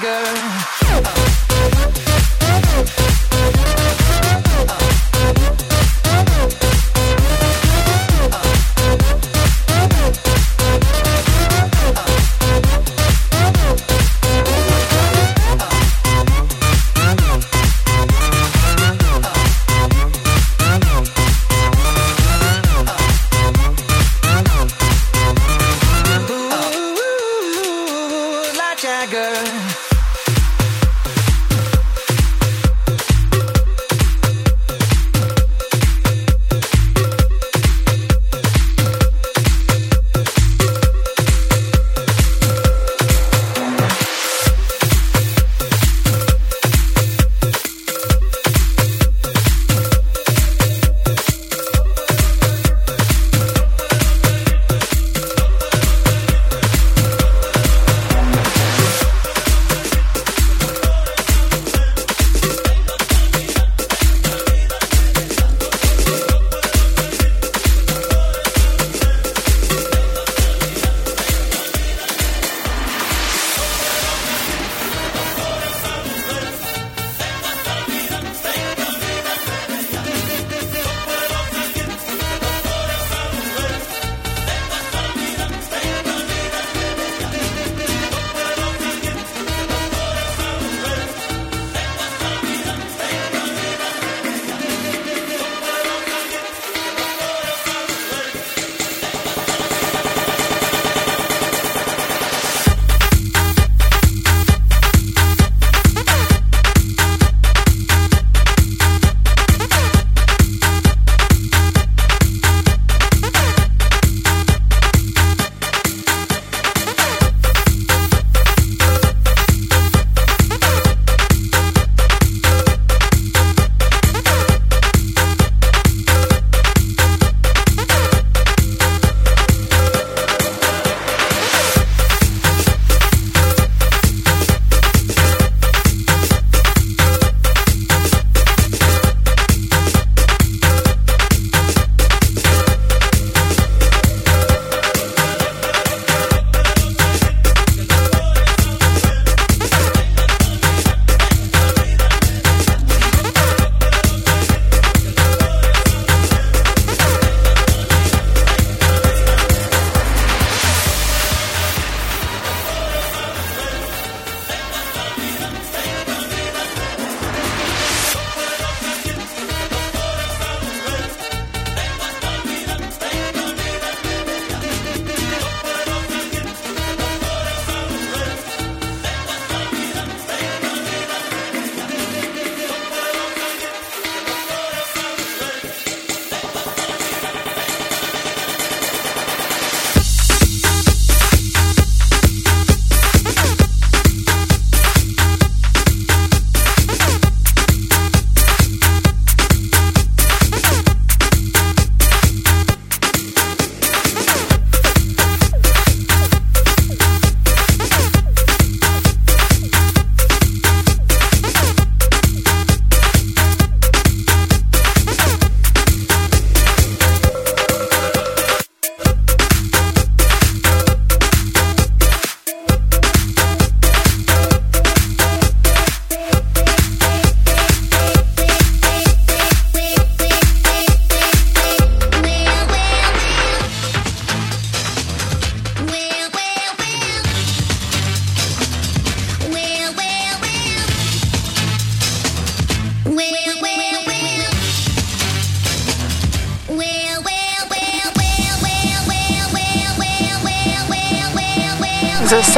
tiger.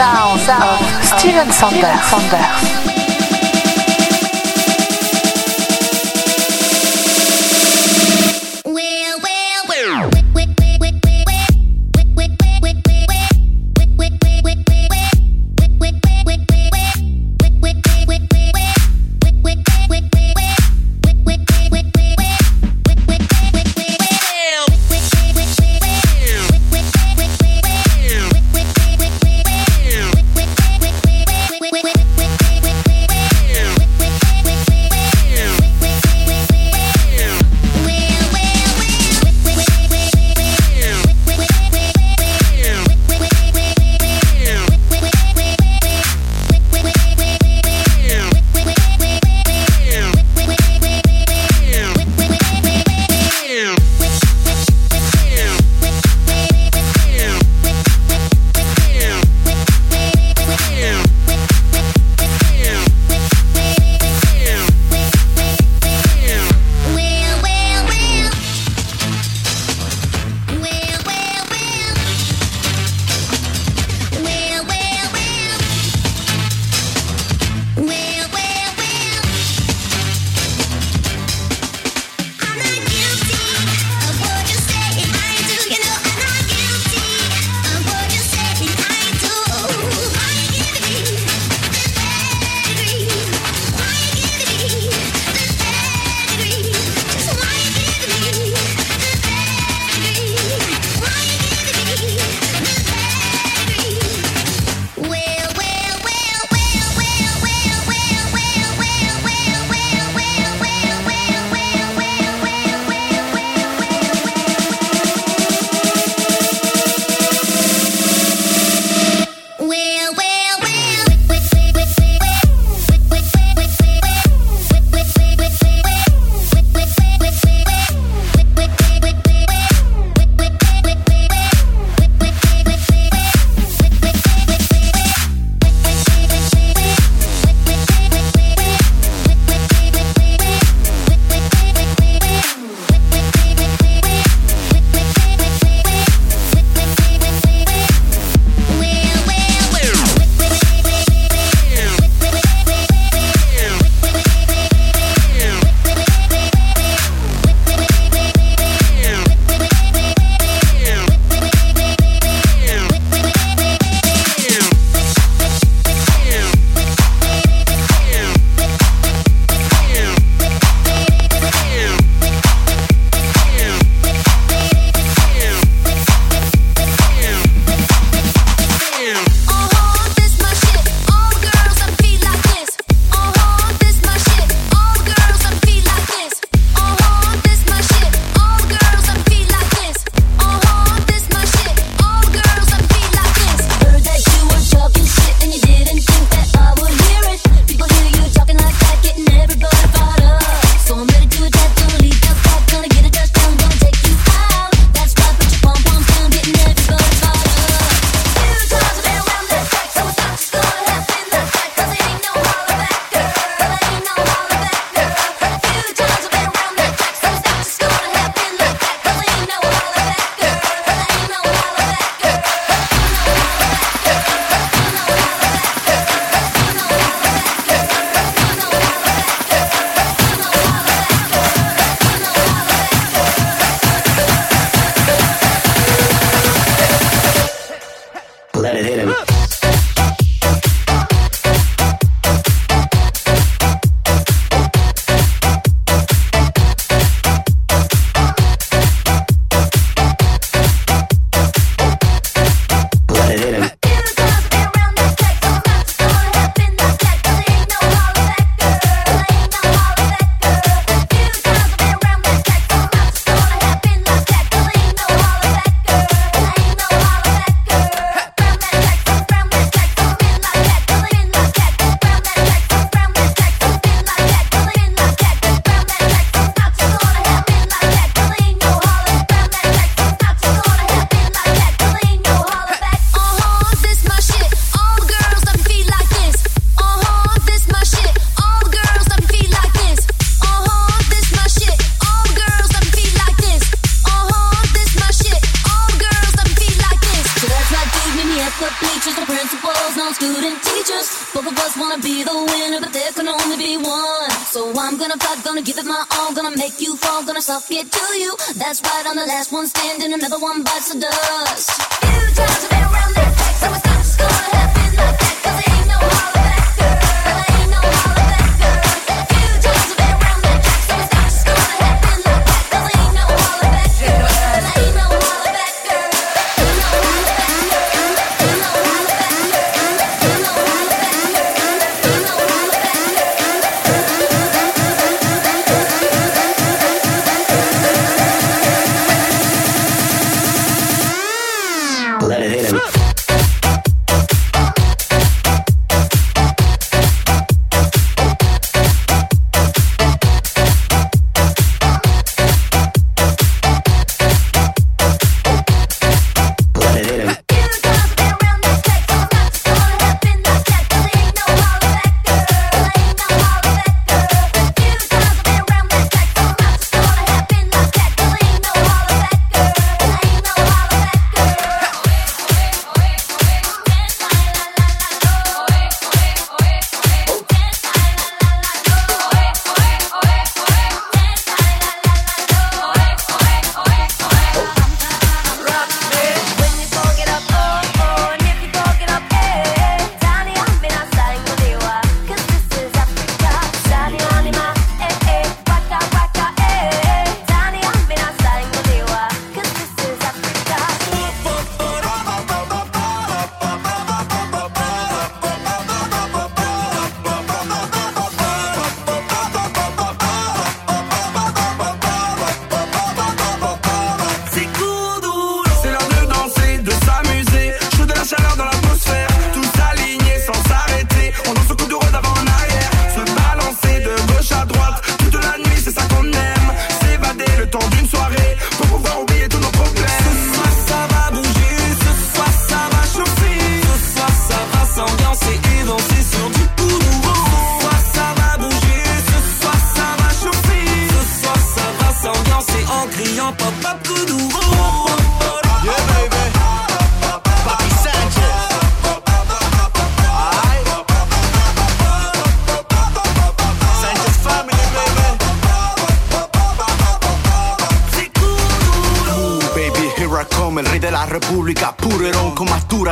The sound of Steven Sanders. Sanders.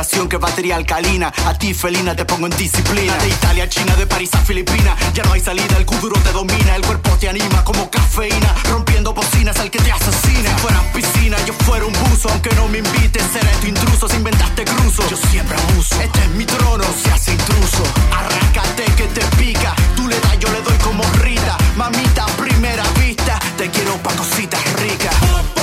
que batería alcalina. A ti, felina, te pongo en disciplina. De Italia, a China, de París a Filipinas. Ya no hay salida, el cuduro te domina. El cuerpo te anima como cafeína. Rompiendo bocinas al que te asesina. Si fuera piscina, yo fuera un buzo. Aunque no me invites, seré tu intruso. Si inventaste cruzo, yo siempre abuso. Este es mi trono, se hace intruso. Arrácate que te pica. Tú le das, yo le doy como Rita. Mamita, primera vista. Te quiero pa' cositas ricas.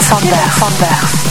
Sanders. Sanders.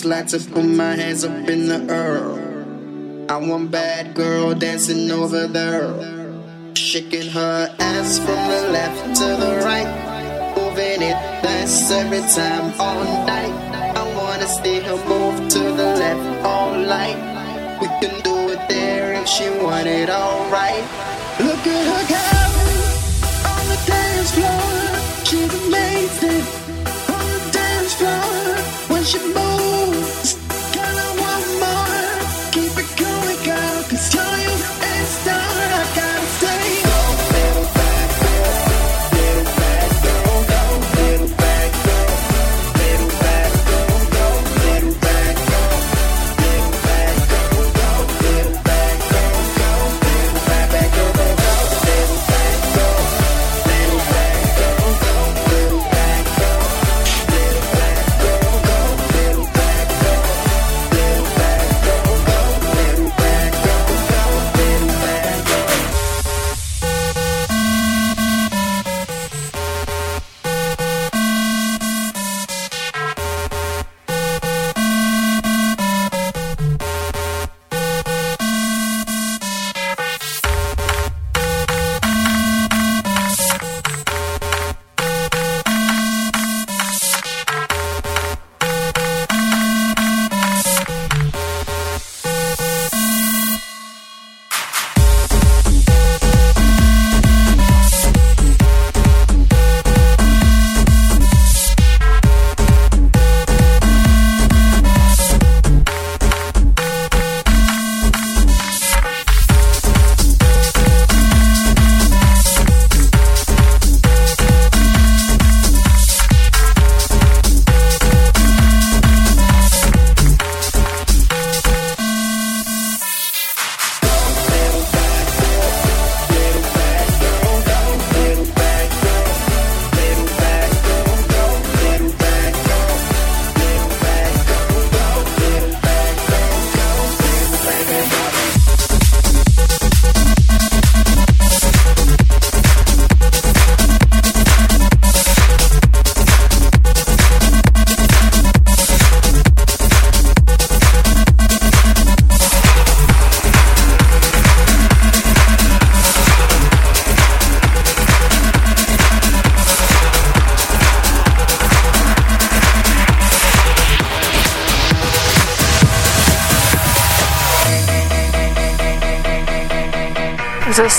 slide to put my hands up in the air. I want bad girl dancing over there. Shaking her ass from the left to the right. Moving it nice every time all night. I wanna see her move to the left all night. We can do it there if she want it alright. Look at her cabin on the dance floor. She's amazing on the dance floor when she.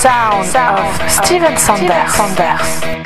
sound, sound of, of Steven Sanders. Steven Sanders.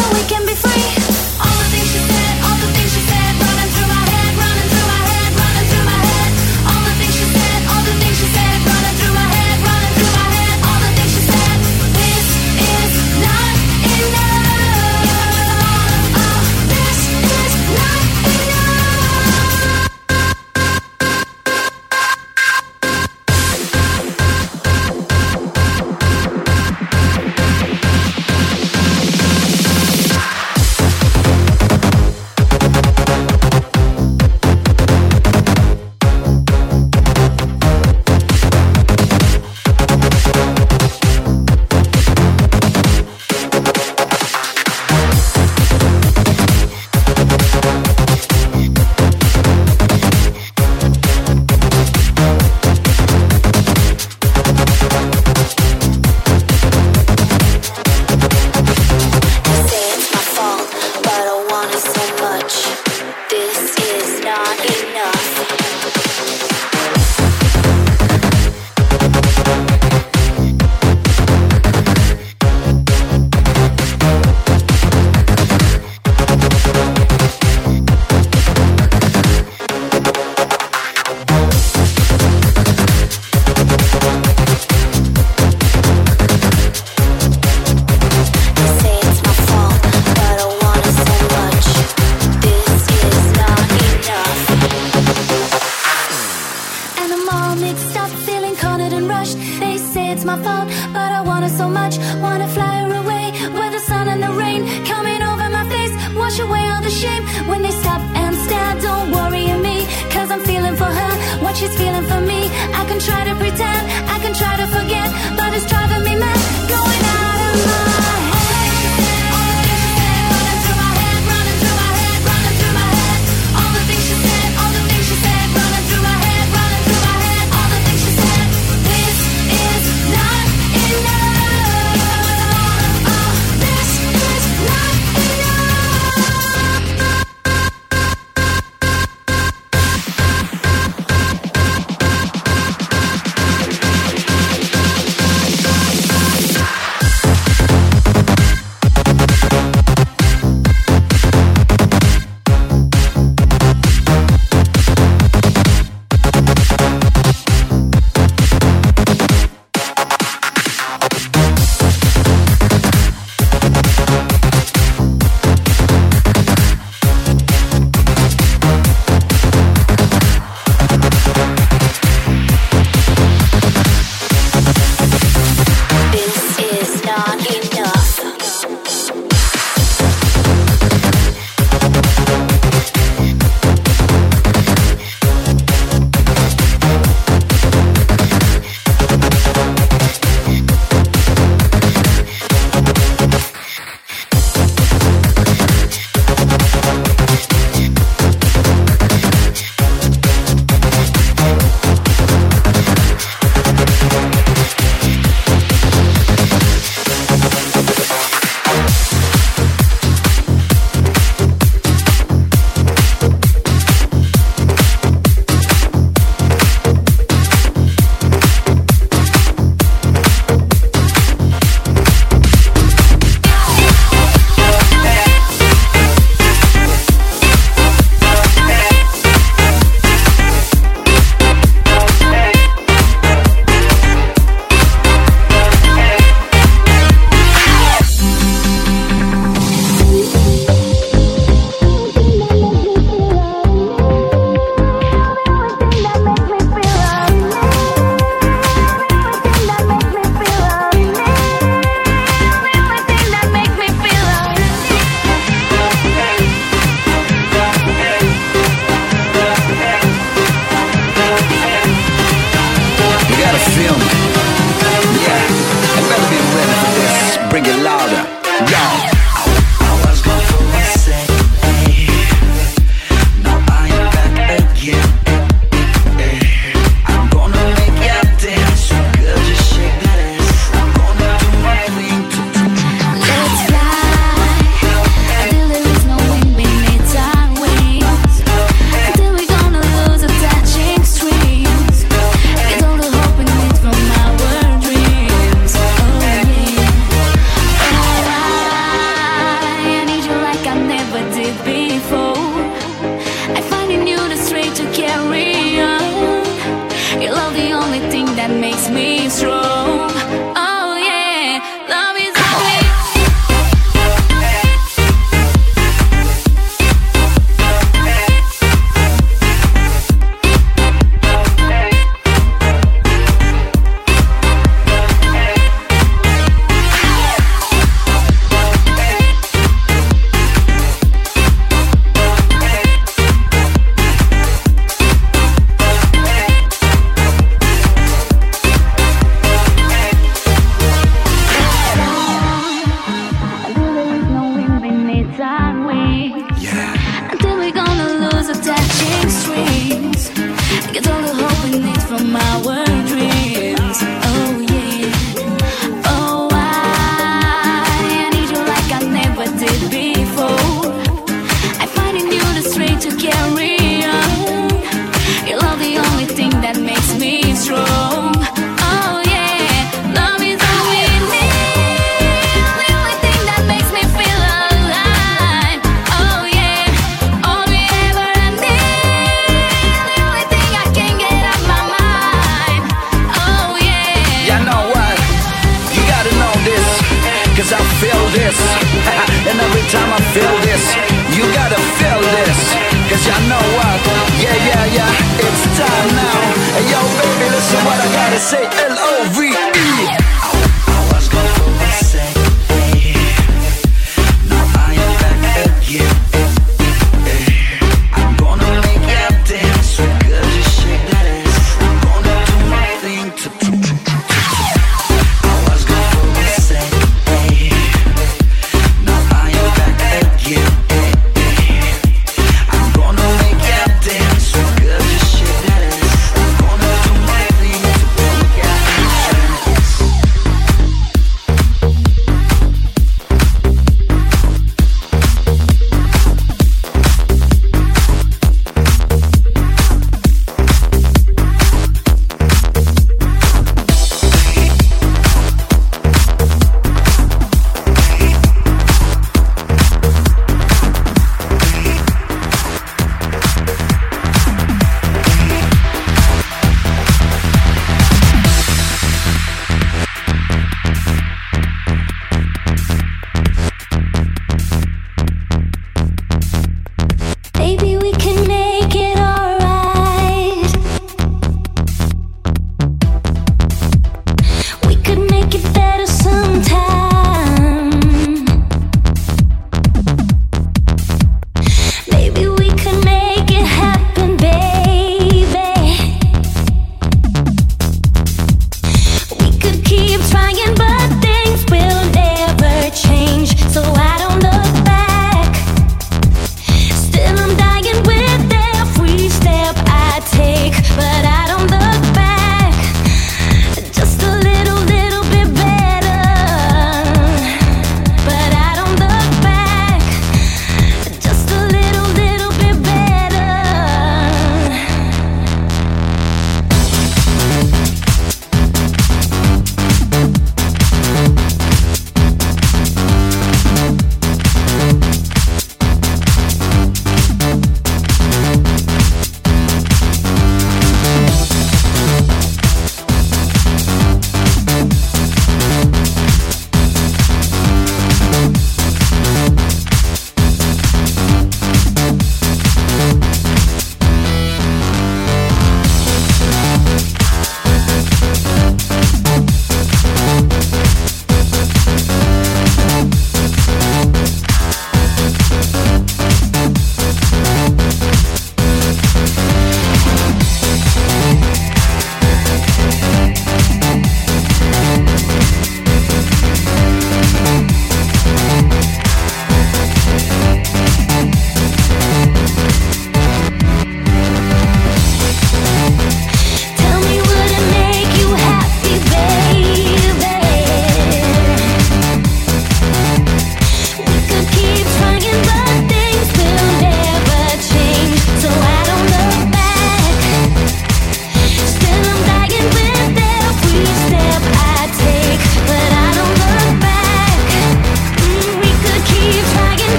so we can be free.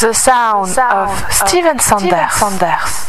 The sound, of Steven Sanders.